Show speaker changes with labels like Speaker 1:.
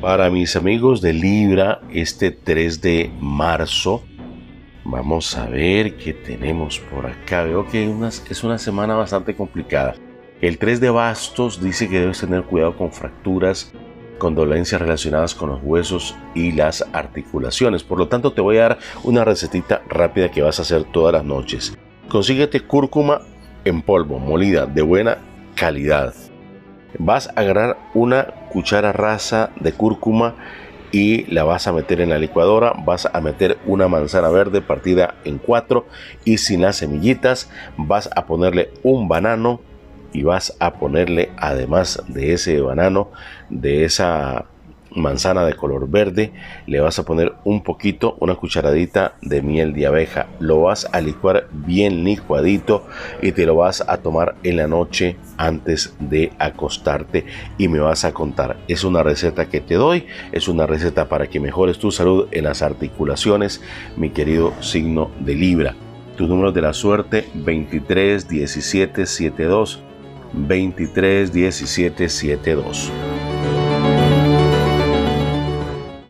Speaker 1: Para mis amigos de Libra, este 3 de marzo, vamos a ver qué tenemos por acá. Veo que es una semana bastante complicada. El 3 de bastos dice que debes tener cuidado con fracturas, con dolencias relacionadas con los huesos y las articulaciones. Por lo tanto, te voy a dar una recetita rápida que vas a hacer todas las noches. Consíguete cúrcuma en polvo, molida, de buena calidad. Vas a agarrar una cuchara rasa de cúrcuma y la vas a meter en la licuadora. Vas a meter una manzana verde partida en cuatro y sin las semillitas. Vas a ponerle un banano y vas a ponerle además de ese banano, de esa manzana de color verde, le vas a poner un poquito, una cucharadita de miel de abeja. Lo vas a licuar bien licuadito y te lo vas a tomar en la noche antes de acostarte y me vas a contar. Es una receta que te doy, es una receta para que mejores tu salud en las articulaciones, mi querido signo de Libra. Tu número de la suerte 23 17 72 23 17 72.